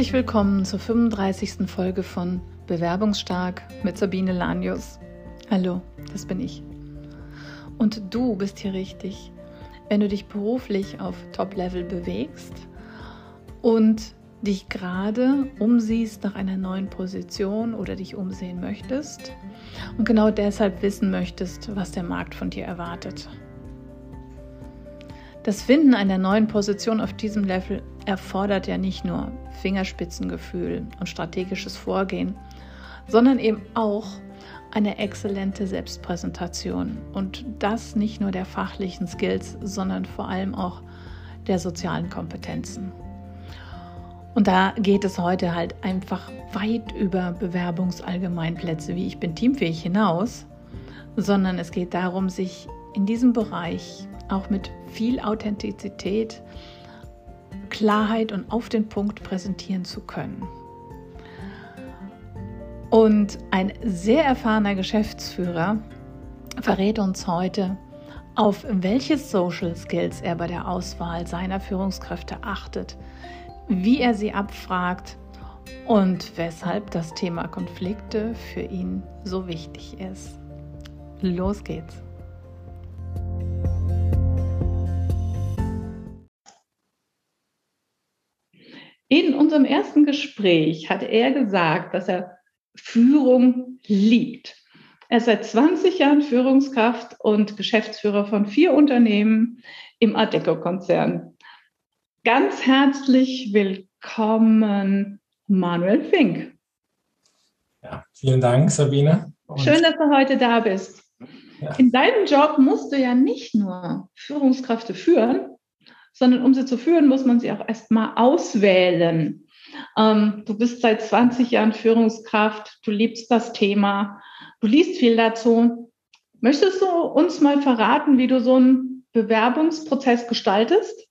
Herzlich willkommen zur 35. Folge von Bewerbungsstark mit Sabine Lanius. Hallo, das bin ich. Und du bist hier richtig, wenn du dich beruflich auf Top-Level bewegst und dich gerade umsiehst nach einer neuen Position oder dich umsehen möchtest und genau deshalb wissen möchtest, was der Markt von dir erwartet. Das Finden einer neuen Position auf diesem Level erfordert ja nicht nur Fingerspitzengefühl und strategisches Vorgehen, sondern eben auch eine exzellente Selbstpräsentation und das nicht nur der fachlichen Skills, sondern vor allem auch der sozialen Kompetenzen. Und da geht es heute halt einfach weit über Bewerbungsallgemeinplätze wie ich bin teamfähig hinaus, sondern es geht darum, sich in diesem Bereich auch mit viel Authentizität, Klarheit und auf den Punkt präsentieren zu können. Und ein sehr erfahrener Geschäftsführer verrät uns heute, auf welche Social Skills er bei der Auswahl seiner Führungskräfte achtet, wie er sie abfragt und weshalb das Thema Konflikte für ihn so wichtig ist. Los geht's! Unserem ersten Gespräch hat er gesagt, dass er Führung liebt. Er ist seit 20 Jahren Führungskraft und Geschäftsführer von vier Unternehmen im Adeco-Konzern. Ganz herzlich willkommen, Manuel Fink. Ja, vielen Dank, Sabine. Und Schön, dass du heute da bist. Ja. In deinem Job musst du ja nicht nur Führungskräfte führen, sondern um sie zu führen, muss man sie auch erstmal auswählen. Ähm, du bist seit 20 Jahren Führungskraft, du liebst das Thema, du liest viel dazu. Möchtest du uns mal verraten, wie du so einen Bewerbungsprozess gestaltest?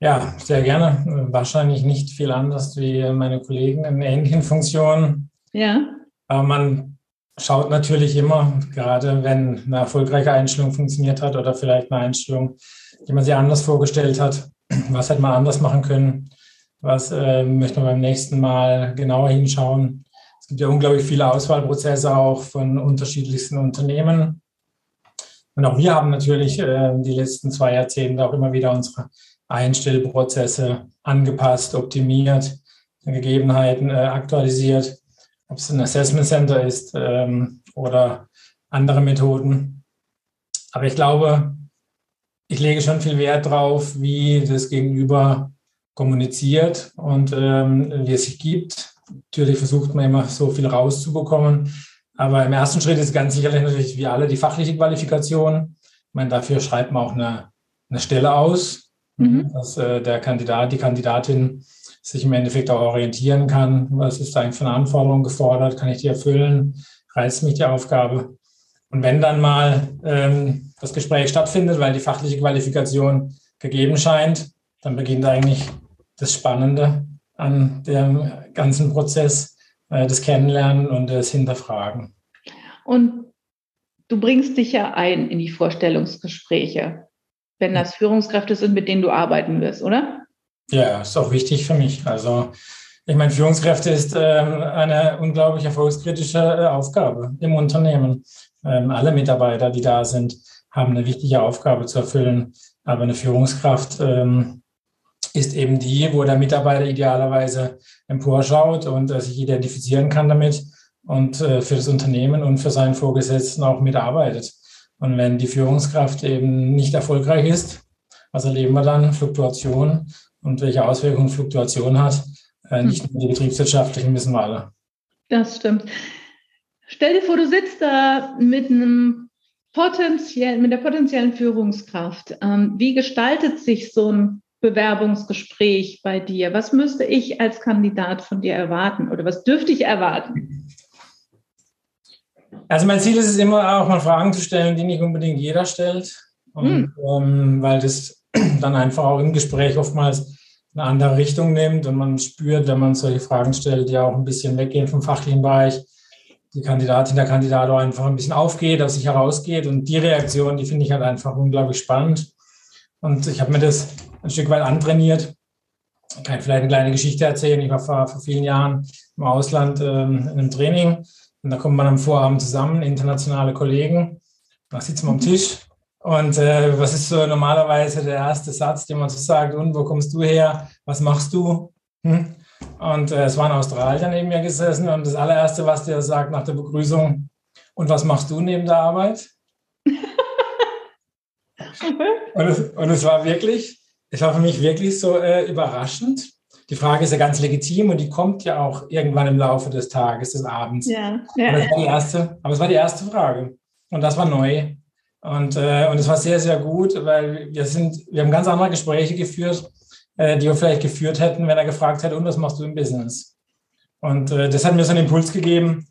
Ja, sehr gerne. Wahrscheinlich nicht viel anders wie meine Kollegen in ähnlichen Funktionen. Ja. Aber man schaut natürlich immer, gerade wenn eine erfolgreiche Einstellung funktioniert hat oder vielleicht eine Einstellung die man sich anders vorgestellt hat. Was hätte man anders machen können? Was äh, möchte man beim nächsten Mal genauer hinschauen? Es gibt ja unglaublich viele Auswahlprozesse auch von unterschiedlichsten Unternehmen. Und auch wir haben natürlich äh, die letzten zwei Jahrzehnte auch immer wieder unsere Einstellprozesse angepasst, optimiert, Gegebenheiten äh, aktualisiert, ob es ein Assessment Center ist ähm, oder andere Methoden. Aber ich glaube, ich lege schon viel Wert drauf, wie das Gegenüber kommuniziert und ähm, wie es sich gibt. Natürlich versucht man immer so viel rauszubekommen. Aber im ersten Schritt ist ganz sicherlich natürlich wie alle die fachliche Qualifikation. Ich meine, dafür schreibt man auch eine, eine Stelle aus, mhm. dass äh, der Kandidat, die Kandidatin sich im Endeffekt auch orientieren kann. Was ist da eigentlich für eine Anforderung gefordert? Kann ich die erfüllen? Reizt mich die Aufgabe? Und wenn dann mal ähm, das Gespräch stattfindet, weil die fachliche Qualifikation gegeben scheint, dann beginnt eigentlich das Spannende an dem ganzen Prozess, äh, das Kennenlernen und das Hinterfragen. Und du bringst dich ja ein in die Vorstellungsgespräche, wenn das Führungskräfte sind, mit denen du arbeiten wirst, oder? Ja, ist auch wichtig für mich. Also ich meine, Führungskräfte ist äh, eine unglaublich erfolgskritische äh, Aufgabe im Unternehmen. Ähm, alle Mitarbeiter, die da sind, haben eine wichtige Aufgabe zu erfüllen. Aber eine Führungskraft ähm, ist eben die, wo der Mitarbeiter idealerweise emporschaut und äh, sich identifizieren kann damit und äh, für das Unternehmen und für seinen Vorgesetzten auch mitarbeitet. Und wenn die Führungskraft eben nicht erfolgreich ist, was erleben wir dann? Fluktuation. Und welche Auswirkungen Fluktuation hat, äh, nicht hm. nur die betriebswirtschaftlichen, wissen wir alle. Das stimmt. Stell dir vor, du sitzt da mit einem potenziell, mit der potenziellen Führungskraft. Ähm, wie gestaltet sich so ein Bewerbungsgespräch bei dir? Was müsste ich als Kandidat von dir erwarten oder was dürfte ich erwarten? Also mein Ziel ist es immer auch mal Fragen zu stellen, die nicht unbedingt jeder stellt. Und, hm. ähm, weil das dann einfach auch im Gespräch oftmals eine andere Richtung nimmt und man spürt, wenn man solche Fragen stellt, die auch ein bisschen weggehen vom fachlichen Bereich, die Kandidatin, der Kandidat einfach ein bisschen aufgeht, aus sich herausgeht. Und die Reaktion, die finde ich halt einfach unglaublich spannend. Und ich habe mir das ein Stück weit antrainiert, kann vielleicht eine kleine Geschichte erzählen. Ich war vor, vor vielen Jahren im Ausland ähm, in einem Training und da kommt man am Vorabend zusammen, internationale Kollegen. Da sitzt man am Tisch und äh, was ist so normalerweise der erste Satz, den man so sagt? Und wo kommst du her? Was machst du? Hm? Und äh, es war ein Australier neben mir gesessen und das allererste, was der sagt nach der Begrüßung, und was machst du neben der Arbeit? und, es, und es war wirklich, es war für mich wirklich so äh, überraschend. Die Frage ist ja ganz legitim und die kommt ja auch irgendwann im Laufe des Tages, des Abends. Ja, ja, das war die erste, aber es war die erste Frage. Und das war neu. Und, äh, und es war sehr, sehr gut, weil wir sind, wir haben ganz andere Gespräche geführt, äh, die wir vielleicht geführt hätten, wenn er gefragt hätte, und was machst du im Business? Und äh, das hat mir so einen Impuls gegeben,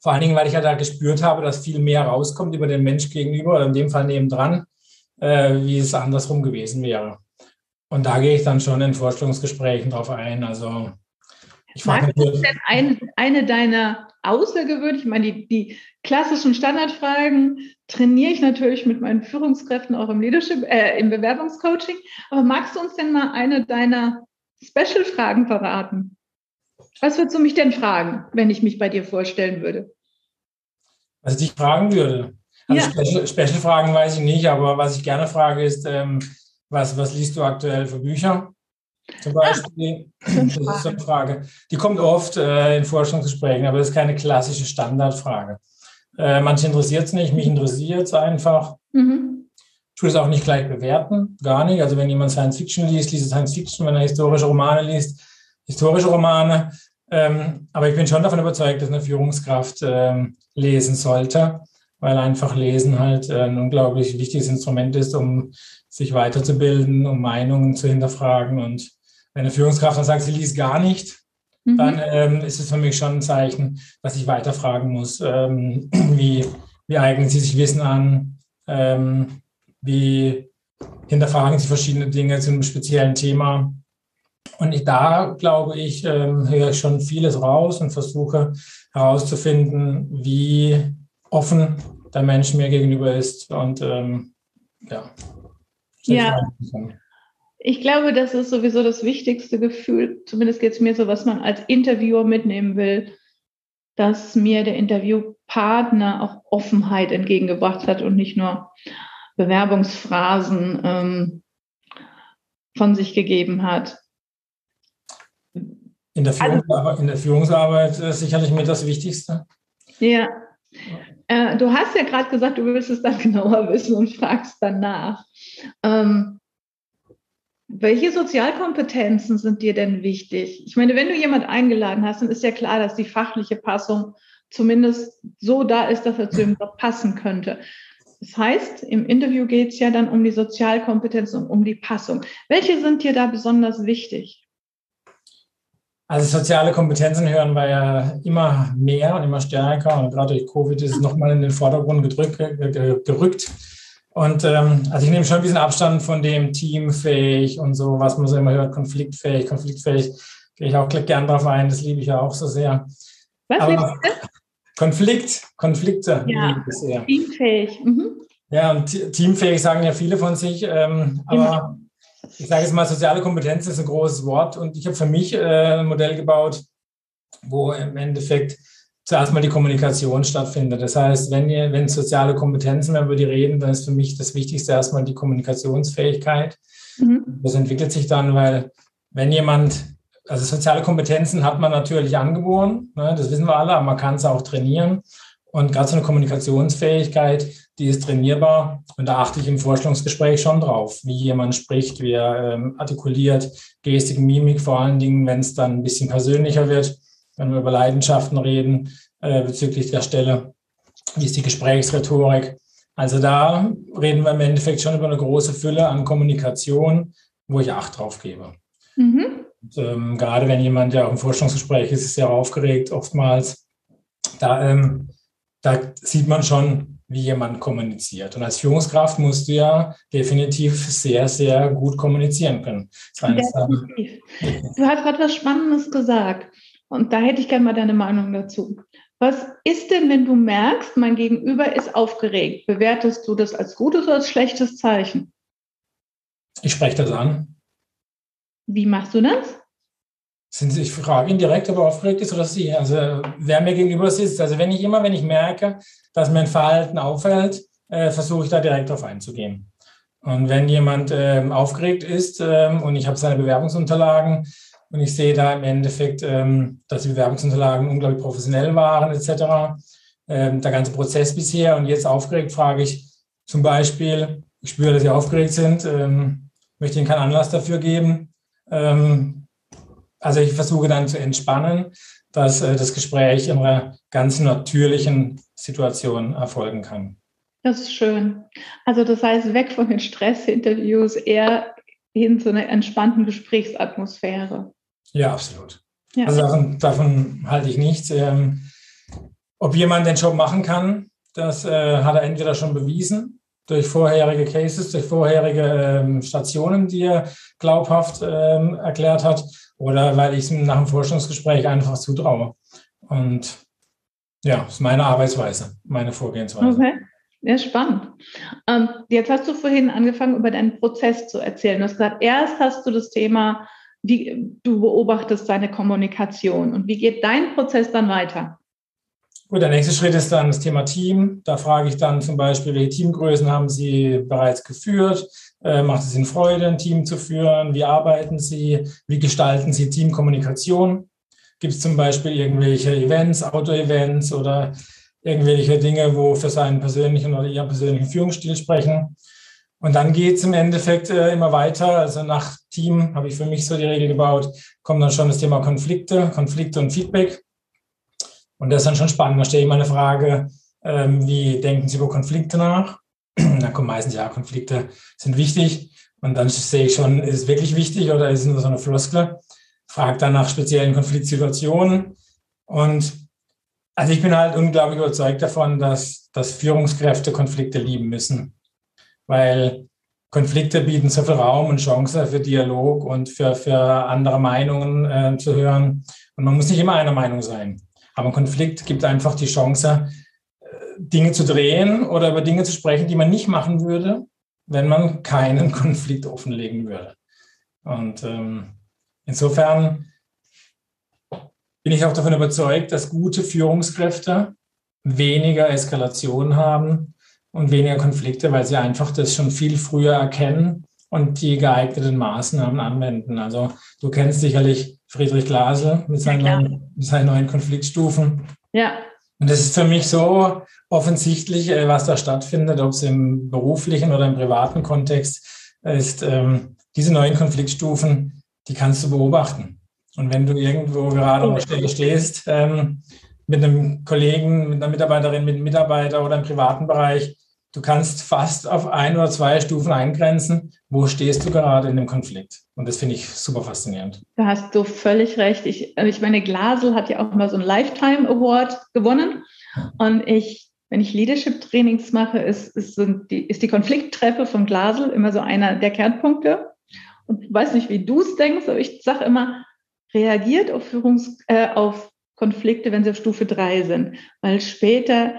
vor allen Dingen, weil ich ja da gespürt habe, dass viel mehr rauskommt über den Mensch gegenüber oder in dem Fall nebendran, äh, wie es andersrum gewesen wäre. Und da gehe ich dann schon in Vorstellungsgesprächen drauf ein. Also ich frage Magst denn ein, eine deiner außergewöhnlichen, ich meine, die, die klassischen Standardfragen trainiere ich natürlich mit meinen Führungskräften auch im Leadership, äh, im Bewerbungscoaching. Aber magst du uns denn mal eine deiner Special-Fragen verraten? Was würdest du mich denn fragen, wenn ich mich bei dir vorstellen würde? was ich dich fragen würde. Also ja. Special-Fragen weiß ich nicht, aber was ich gerne frage ist, ähm, was, was liest du aktuell für Bücher? Zum Beispiel. Das ist eine Frage. Die kommt oft äh, in Forschungsgesprächen, aber das ist keine klassische Standardfrage. Äh, manche interessiert es nicht, mich interessiert es einfach. Mhm. Ich tue es auch nicht gleich bewerten, gar nicht. Also wenn jemand Science Fiction liest, liest Science Fiction. Wenn er historische Romane liest, historische Romane. Ähm, aber ich bin schon davon überzeugt, dass eine Führungskraft ähm, lesen sollte, weil einfach Lesen halt äh, ein unglaublich wichtiges Instrument ist, um sich weiterzubilden, um Meinungen zu hinterfragen. Und wenn eine Führungskraft dann sagt, sie liest gar nicht, mhm. dann ähm, ist es für mich schon ein Zeichen, dass ich weiterfragen muss. Ähm, wie, wie eignen sie sich Wissen an? Ähm, wie hinterfragen sie verschiedene Dinge zu einem speziellen Thema? Und ich, da, glaube ich, ähm, höre ich schon vieles raus und versuche herauszufinden, wie offen der Mensch mir gegenüber ist. Und ähm, ja. Ja. Ich glaube, das ist sowieso das wichtigste Gefühl, zumindest geht es mir so, was man als Interviewer mitnehmen will, dass mir der Interviewpartner auch Offenheit entgegengebracht hat und nicht nur Bewerbungsphrasen ähm, von sich gegeben hat. In der, Führungsarbeit, in der Führungsarbeit ist sicherlich mit das Wichtigste. Ja. Äh, du hast ja gerade gesagt, du willst es dann genauer wissen und fragst danach. Ähm, welche Sozialkompetenzen sind dir denn wichtig? Ich meine, wenn du jemand eingeladen hast, dann ist ja klar, dass die fachliche Passung zumindest so da ist, dass er zu ihm passen könnte. Das heißt, im Interview geht es ja dann um die Sozialkompetenzen und um die Passung. Welche sind dir da besonders wichtig? Also soziale Kompetenzen hören wir ja immer mehr und immer stärker und gerade durch Covid ist es nochmal in den Vordergrund gedrückt, gerückt. Und ähm, also ich nehme schon ein bisschen Abstand von dem teamfähig und so, was man so immer hört, konfliktfähig, konfliktfähig. Gehe ich auch gern drauf ein, das liebe ich ja auch so sehr. Was Aber Konflikt, Konflikte ja. liebe ich sehr. Teamfähig. Mhm. Ja, und teamfähig sagen ja viele von sich, ähm, aber ich sage jetzt mal, soziale Kompetenz ist ein großes Wort und ich habe für mich äh, ein Modell gebaut, wo im Endeffekt zuerst mal die Kommunikation stattfindet. Das heißt, wenn, ihr, wenn soziale Kompetenzen, wenn wir über die reden, dann ist für mich das Wichtigste erstmal die Kommunikationsfähigkeit. Mhm. Das entwickelt sich dann, weil wenn jemand, also soziale Kompetenzen hat man natürlich angeboren, ne, das wissen wir alle, aber man kann es auch trainieren. Und gerade so eine Kommunikationsfähigkeit, die ist trainierbar. Und da achte ich im Vorstellungsgespräch schon drauf, wie jemand spricht, wie er ähm, artikuliert, Gestik, Mimik, vor allen Dingen, wenn es dann ein bisschen persönlicher wird, wenn wir über Leidenschaften reden äh, bezüglich der Stelle. Wie ist die Gesprächsrhetorik? Also da reden wir im Endeffekt schon über eine große Fülle an Kommunikation, wo ich Acht drauf gebe. Mhm. Und, ähm, gerade wenn jemand ja auch im Forschungsgespräch ist, ist sehr aufgeregt oftmals. Da ähm, da sieht man schon, wie jemand kommuniziert. Und als Führungskraft musst du ja definitiv sehr, sehr gut kommunizieren können. Definitiv. Du hast gerade was Spannendes gesagt. Und da hätte ich gerne mal deine Meinung dazu. Was ist denn, wenn du merkst, mein Gegenüber ist aufgeregt? Bewertest du das als gutes oder als schlechtes Zeichen? Ich spreche das an. Wie machst du das? Sind Sie, ich frage ihn direkt, ob er aufgeregt ist oder Sie. Also wer mir gegenüber sitzt. Also wenn ich immer, wenn ich merke, dass mein Verhalten auffällt, äh, versuche ich da direkt darauf einzugehen. Und wenn jemand ähm, aufgeregt ist ähm, und ich habe seine Bewerbungsunterlagen und ich sehe da im Endeffekt, ähm, dass die Bewerbungsunterlagen unglaublich professionell waren etc., ähm, der ganze Prozess bisher und jetzt aufgeregt, frage ich zum Beispiel, ich spüre, dass Sie aufgeregt sind, ähm, möchte Ihnen keinen Anlass dafür geben. Also ich versuche dann zu entspannen, dass äh, das Gespräch in einer ganz natürlichen Situation erfolgen kann. Das ist schön. Also das heißt, weg von den Stressinterviews, eher hin zu einer entspannten Gesprächsatmosphäre. Ja, absolut. Ja. Also davon, davon, halte ich nichts. Ähm, ob jemand den Job machen kann, das äh, hat er entweder schon bewiesen durch vorherige Cases, durch vorherige ähm, Stationen, die er glaubhaft ähm, erklärt hat, oder weil ich es nach dem Forschungsgespräch einfach zutraue. Und ja, das ist meine Arbeitsweise, meine Vorgehensweise. Okay. Ja, spannend. Ähm, jetzt hast du vorhin angefangen, über deinen Prozess zu erzählen. Du hast gesagt, erst hast du das Thema, wie du beobachtest deine Kommunikation und wie geht dein Prozess dann weiter? Gut, der nächste Schritt ist dann das Thema Team. Da frage ich dann zum Beispiel, welche Teamgrößen haben Sie bereits geführt? Äh, macht es Ihnen Freude, ein Team zu führen? Wie arbeiten Sie? Wie gestalten Sie Teamkommunikation? Gibt es zum Beispiel irgendwelche Events, Auto-Events oder irgendwelche Dinge, wo für seinen persönlichen oder ihren persönlichen Führungsstil sprechen. Und dann geht es im Endeffekt äh, immer weiter. Also nach Team habe ich für mich so die Regel gebaut, kommt dann schon das Thema Konflikte, Konflikte und Feedback. Und das ist dann schon spannend. Da stelle ich mal eine Frage, ähm, wie denken Sie über Konflikte nach? da kommen meistens, ja, Konflikte sind wichtig. Und dann sehe ich schon, ist es wirklich wichtig oder ist es nur so eine Floskel? Frage dann nach speziellen Konfliktsituationen. Und also ich bin halt unglaublich überzeugt davon, dass, dass Führungskräfte Konflikte lieben müssen, weil Konflikte bieten so viel Raum und Chance für Dialog und für, für andere Meinungen äh, zu hören. Und man muss nicht immer einer Meinung sein. Aber ein Konflikt gibt einfach die Chance, äh, Dinge zu drehen oder über Dinge zu sprechen, die man nicht machen würde, wenn man keinen Konflikt offenlegen würde. Und ähm, insofern bin ich auch davon überzeugt, dass gute Führungskräfte weniger Eskalation haben und weniger Konflikte, weil sie einfach das schon viel früher erkennen und die geeigneten Maßnahmen anwenden. Also du kennst sicherlich Friedrich Glasel mit seinen, ja, neuen, mit seinen neuen Konfliktstufen. Ja. Und das ist für mich so offensichtlich, äh, was da stattfindet, ob es im beruflichen oder im privaten Kontext ist. Ähm, diese neuen Konfliktstufen, die kannst du beobachten. Und wenn du irgendwo gerade an der Stelle stehst, ähm, mit einem Kollegen, mit einer Mitarbeiterin, mit einem Mitarbeiter oder im privaten Bereich, du kannst fast auf ein oder zwei Stufen eingrenzen, wo stehst du gerade in dem Konflikt. Und das finde ich super faszinierend. Da hast du völlig recht. Ich, also ich meine, Glasel hat ja auch mal so einen Lifetime Award gewonnen. Und ich, wenn ich Leadership-Trainings mache, ist, ist, die, ist die Konflikttreppe von Glasel immer so einer der Kernpunkte. Und ich weiß nicht, wie du es denkst, aber ich sage immer, reagiert auf, Führungs-, äh, auf Konflikte, wenn sie auf Stufe 3 sind, weil später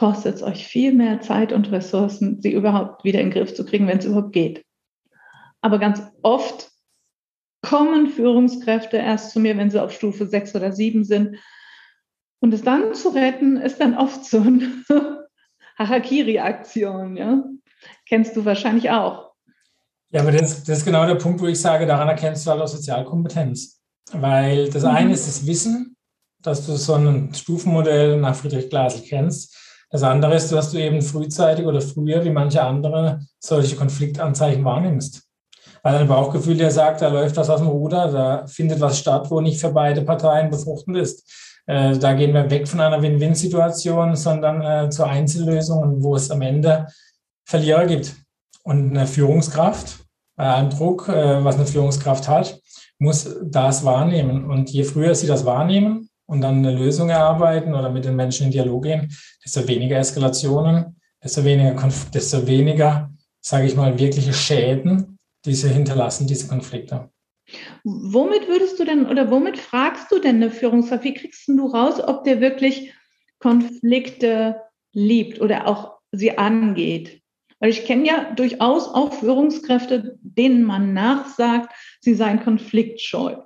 kostet es euch viel mehr Zeit und Ressourcen, sie überhaupt wieder in den Griff zu kriegen, wenn es überhaupt geht. Aber ganz oft kommen Führungskräfte erst zu mir, wenn sie auf Stufe 6 oder 7 sind. Und es dann zu retten, ist dann oft so eine Harakiri-Aktion. Ja? Kennst du wahrscheinlich auch. Ja, aber das, das, ist genau der Punkt, wo ich sage, daran erkennst du halt auch Sozialkompetenz. Weil das mhm. eine ist das Wissen, dass du so ein Stufenmodell nach Friedrich Glasel kennst. Das andere ist, dass du eben frühzeitig oder früher wie manche andere solche Konfliktanzeichen wahrnimmst. Weil dein Bauchgefühl dir sagt, da läuft was aus dem Ruder, da findet was statt, wo nicht für beide Parteien befruchtend ist. Äh, da gehen wir weg von einer Win-Win-Situation, sondern äh, zu Einzellösungen, wo es am Ende Verlierer gibt. Und eine Führungskraft, bei allem Druck, äh, was eine Führungskraft hat, muss das wahrnehmen. Und je früher sie das wahrnehmen und dann eine Lösung erarbeiten oder mit den Menschen in Dialog gehen, desto weniger Eskalationen, desto weniger, desto weniger, sage ich mal, wirkliche Schäden, die sie hinterlassen, diese Konflikte. Womit würdest du denn oder womit fragst du denn eine Führungskraft? Wie kriegst du raus, ob der wirklich Konflikte liebt oder auch sie angeht? Weil ich kenne ja durchaus auch Führungskräfte, denen man nachsagt, sie seien konfliktscheu.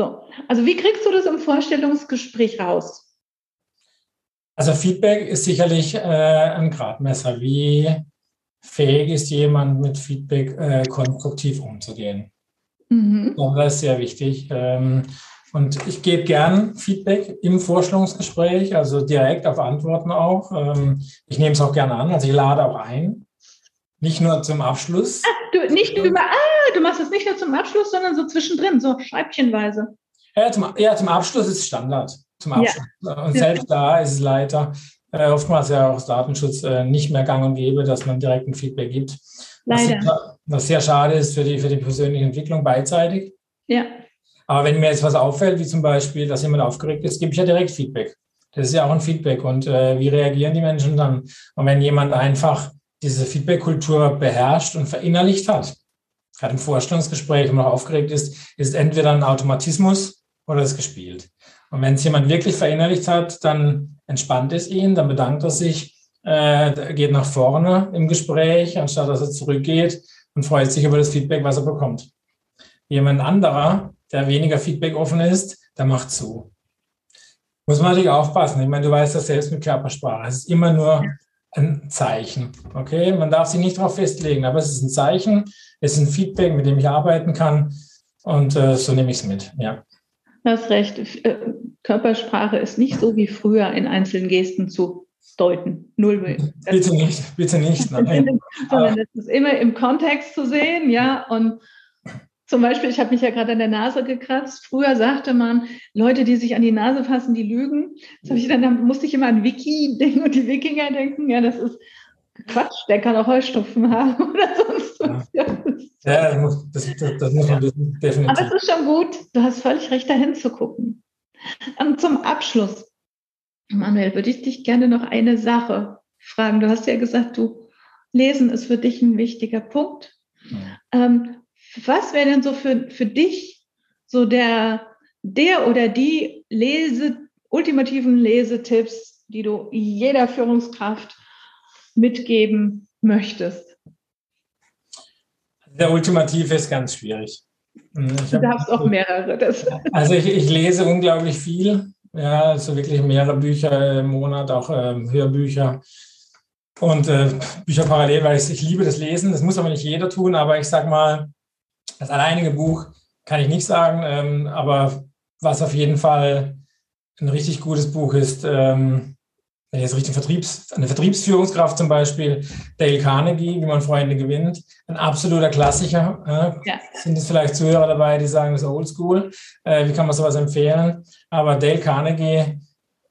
So, also wie kriegst du das im Vorstellungsgespräch raus? Also Feedback ist sicherlich äh, ein Gradmesser. Wie fähig ist jemand mit Feedback äh, konstruktiv umzugehen? Mhm. Das ist sehr wichtig. Ähm, und ich gebe gern Feedback im Vorstellungsgespräch, also direkt auf Antworten auch. Ähm, ich nehme es auch gerne an, also ich lade auch ein. Nicht nur zum Abschluss. Ach, du, nicht über, ah, du machst es nicht nur zum Abschluss, sondern so zwischendrin, so scheibchenweise. Ja, zum, ja, zum Abschluss ist Standard. Zum Abschluss. Ja. Und selbst da ist es leider äh, oftmals ja auch aus Datenschutz äh, nicht mehr gang und gäbe, dass man direkt ein Feedback gibt. Leider. Was, was sehr schade ist für die, für die persönliche Entwicklung beidseitig. Ja. Aber wenn mir jetzt was auffällt, wie zum Beispiel, dass jemand aufgeregt ist, gebe ich ja direkt Feedback. Das ist ja auch ein Feedback. Und äh, wie reagieren die Menschen dann? Und wenn jemand einfach diese Feedback-Kultur beherrscht und verinnerlicht hat, gerade im Vorstellungsgespräch, wenn man aufgeregt ist, ist entweder ein Automatismus oder ist gespielt. Und wenn es jemand wirklich verinnerlicht hat, dann entspannt es ihn, dann bedankt er sich, äh, geht nach vorne im Gespräch, anstatt dass er zurückgeht und freut sich über das Feedback, was er bekommt. Jemand anderer, der weniger Feedback offen ist, der macht zu. Muss man natürlich aufpassen. Ich meine, du weißt das selbst mit Körpersprache. Es ist immer nur ein Zeichen. Okay, man darf sich nicht darauf festlegen, aber es ist ein Zeichen, es ist ein Feedback, mit dem ich arbeiten kann und äh, so nehme ich es mit. Ja. Du hast recht. Äh, Körpersprache ist nicht so wie früher in einzelnen Gesten zu deuten. Null. Bitte nicht, bitte nicht. Nein. Sondern es ist immer im Kontext zu sehen, ja, und zum Beispiel, ich habe mich ja gerade an der Nase gekratzt. Früher sagte man, Leute, die sich an die Nase fassen, die lügen. Das ich dann, dann musste ich immer an Wiki denken und die Wikinger denken, ja, das ist Quatsch, der kann auch Heustupfen haben oder sonst was. Ja, ja das, muss, das, das, das muss man definitiv. Aber es ist schon gut, du hast völlig recht, dahin zu gucken. Und zum Abschluss, Manuel, würde ich dich gerne noch eine Sache fragen. Du hast ja gesagt, du Lesen ist für dich ein wichtiger Punkt. Ja. Ähm, was wäre denn so für, für dich so der, der oder die Lese, ultimativen Lesetipps, die du jeder Führungskraft mitgeben möchtest? Der ultimative ist ganz schwierig. Hm, ich du darfst auch mehrere. Das. Also ich, ich, lese unglaublich viel. Ja, also wirklich mehrere Bücher im Monat, auch äh, Hörbücher und äh, Bücher parallel, weil ich, ich liebe das Lesen. Das muss aber nicht jeder tun, aber ich sag mal, das alleinige Buch kann ich nicht sagen, ähm, aber was auf jeden Fall ein richtig gutes Buch ist, ähm, wenn jetzt richtig Vertriebs, eine Vertriebsführungskraft zum Beispiel, Dale Carnegie, wie man Freunde gewinnt, ein absoluter Klassiker. Äh, ja. Sind es vielleicht Zuhörer dabei, die sagen, das ist oldschool. Äh, wie kann man sowas empfehlen? Aber Dale Carnegie,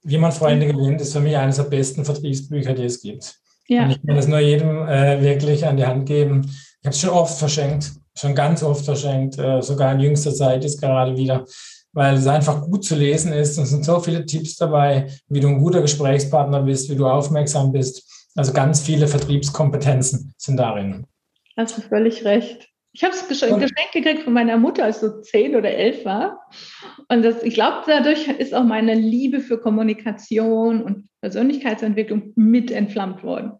wie man Freunde gewinnt, ist für mich eines der besten Vertriebsbücher, die es gibt. Ja. Und ich kann es nur jedem äh, wirklich an die Hand geben. Ich habe es schon oft verschenkt schon ganz oft verschenkt, äh, sogar in jüngster Zeit ist gerade wieder, weil es einfach gut zu lesen ist. Und es sind so viele Tipps dabei, wie du ein guter Gesprächspartner bist, wie du aufmerksam bist. Also ganz viele Vertriebskompetenzen sind darin. Hast du völlig recht. Ich habe es geschenkt gekriegt von meiner Mutter, als so zehn oder elf war. Und das, ich glaube, dadurch ist auch meine Liebe für Kommunikation und Persönlichkeitsentwicklung mit entflammt worden.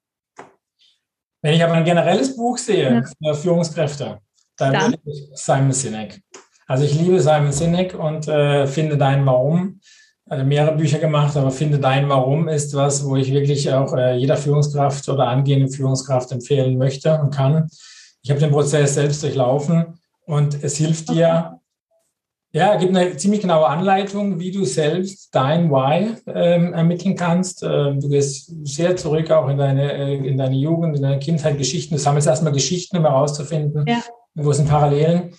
Wenn ich aber ein generelles Buch sehe ja. für Führungskräfte, dann, Dann. Simon Sinek. Also ich liebe Simon Sinek und äh, finde dein Warum. Also mehrere Bücher gemacht, aber finde dein Warum ist was, wo ich wirklich auch äh, jeder Führungskraft oder angehende Führungskraft empfehlen möchte und kann. Ich habe den Prozess selbst durchlaufen und es hilft dir, ja, gibt eine ziemlich genaue Anleitung, wie du selbst dein Why ähm, ermitteln kannst. Ähm, du gehst sehr zurück auch in deine, äh, in deine Jugend, in deine Kindheit, Geschichten. Du sammelst erstmal Geschichten, um herauszufinden, ja wo sind Parallelen.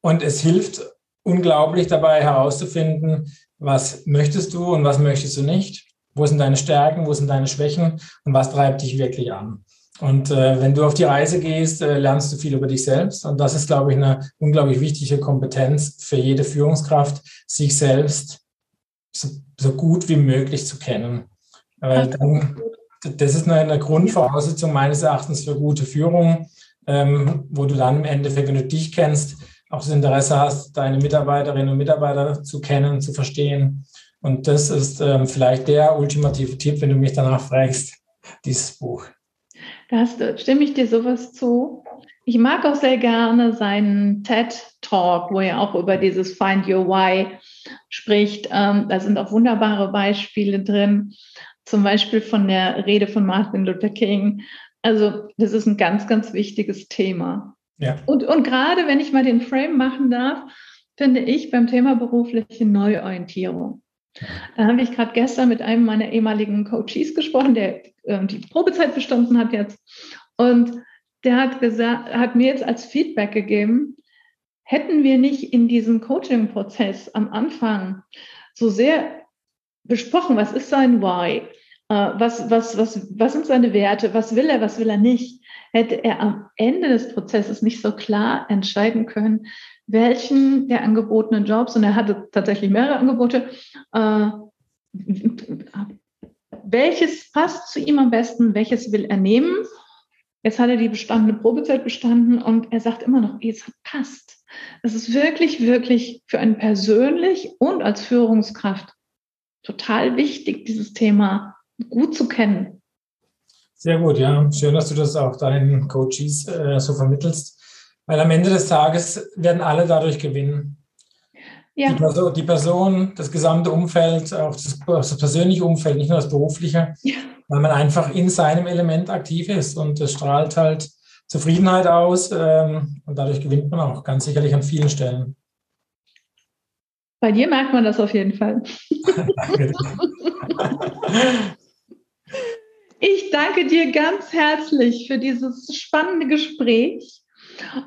Und es hilft unglaublich dabei herauszufinden, was möchtest du und was möchtest du nicht. Wo sind deine Stärken, wo sind deine Schwächen und was treibt dich wirklich an. Und äh, wenn du auf die Reise gehst, äh, lernst du viel über dich selbst. Und das ist, glaube ich, eine unglaublich wichtige Kompetenz für jede Führungskraft, sich selbst so, so gut wie möglich zu kennen. Weil dann, das ist eine, eine Grundvoraussetzung meines Erachtens für gute Führung ähm, wo du dann im Endeffekt, wenn du dich kennst, auch das Interesse hast, deine Mitarbeiterinnen und Mitarbeiter zu kennen, zu verstehen. Und das ist ähm, vielleicht der ultimative Tipp, wenn du mich danach fragst, dieses Buch. Das stimme ich dir sowas zu. Ich mag auch sehr gerne seinen TED Talk, wo er auch über dieses Find Your Why spricht. Ähm, da sind auch wunderbare Beispiele drin, zum Beispiel von der Rede von Martin Luther King. Also das ist ein ganz, ganz wichtiges Thema. Ja. Und, und gerade wenn ich mal den Frame machen darf, finde ich beim Thema berufliche Neuorientierung. Da habe ich gerade gestern mit einem meiner ehemaligen Coaches gesprochen, der äh, die Probezeit bestanden hat jetzt. Und der hat gesagt, hat mir jetzt als Feedback gegeben, hätten wir nicht in diesem Coaching-Prozess am Anfang so sehr besprochen, was ist sein Why, was, was, was, was sind seine Werte, was will er, was will er nicht, hätte er am Ende des Prozesses nicht so klar entscheiden können, welchen der angebotenen Jobs, und er hatte tatsächlich mehrere Angebote, äh, welches passt zu ihm am besten, welches will er nehmen. Jetzt hat er die bestandene Probezeit bestanden und er sagt immer noch, es passt. Es ist wirklich, wirklich für einen persönlich und als Führungskraft total wichtig, dieses Thema gut zu kennen. Sehr gut, ja. Schön, dass du das auch deinen Coaches äh, so vermittelst. Weil am Ende des Tages werden alle dadurch gewinnen. Ja. Die, Person, die Person, das gesamte Umfeld, auch das, das, persönliche Umfeld, nicht nur das berufliche, ja. weil man einfach in seinem Element aktiv ist und es strahlt halt Zufriedenheit aus ähm, und dadurch gewinnt man auch ganz sicherlich an vielen Stellen. Bei dir merkt man das auf jeden Fall. Danke. ich danke dir ganz herzlich für dieses spannende Gespräch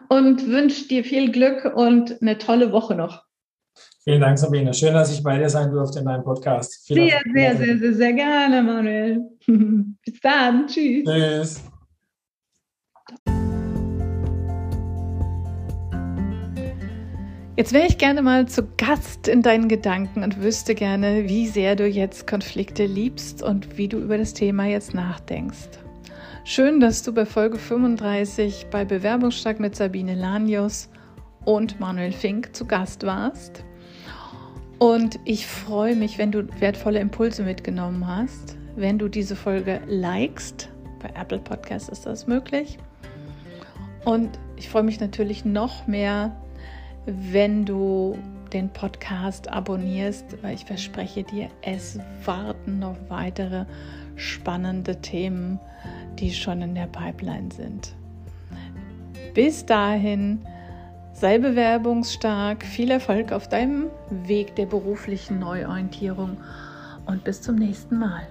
und wünsche dir viel Glück und eine tolle Woche noch. Vielen Dank, Sabine. Schön, dass ich bei dir sein durfte in deinem Podcast. Viel sehr, sehr, sehr, sehr, sehr gerne, Manuel. Bis dann. Tschüss. Tschüss. Jetzt wäre ich gerne mal zu Gast in deinen Gedanken und wüsste gerne, wie sehr du jetzt Konflikte liebst und wie du über das Thema jetzt nachdenkst. Schön, dass du bei Folge 35 bei Bewerbungstag mit Sabine Lanius und Manuel Fink zu Gast warst. Und ich freue mich, wenn du wertvolle Impulse mitgenommen hast, wenn du diese Folge likest. Bei Apple Podcasts ist das möglich. Und ich freue mich natürlich noch mehr, wenn du den Podcast abonnierst, weil ich verspreche dir, es warten noch weitere spannende Themen die schon in der Pipeline sind. Bis dahin, sei bewerbungsstark, viel Erfolg auf deinem Weg der beruflichen Neuorientierung und bis zum nächsten Mal.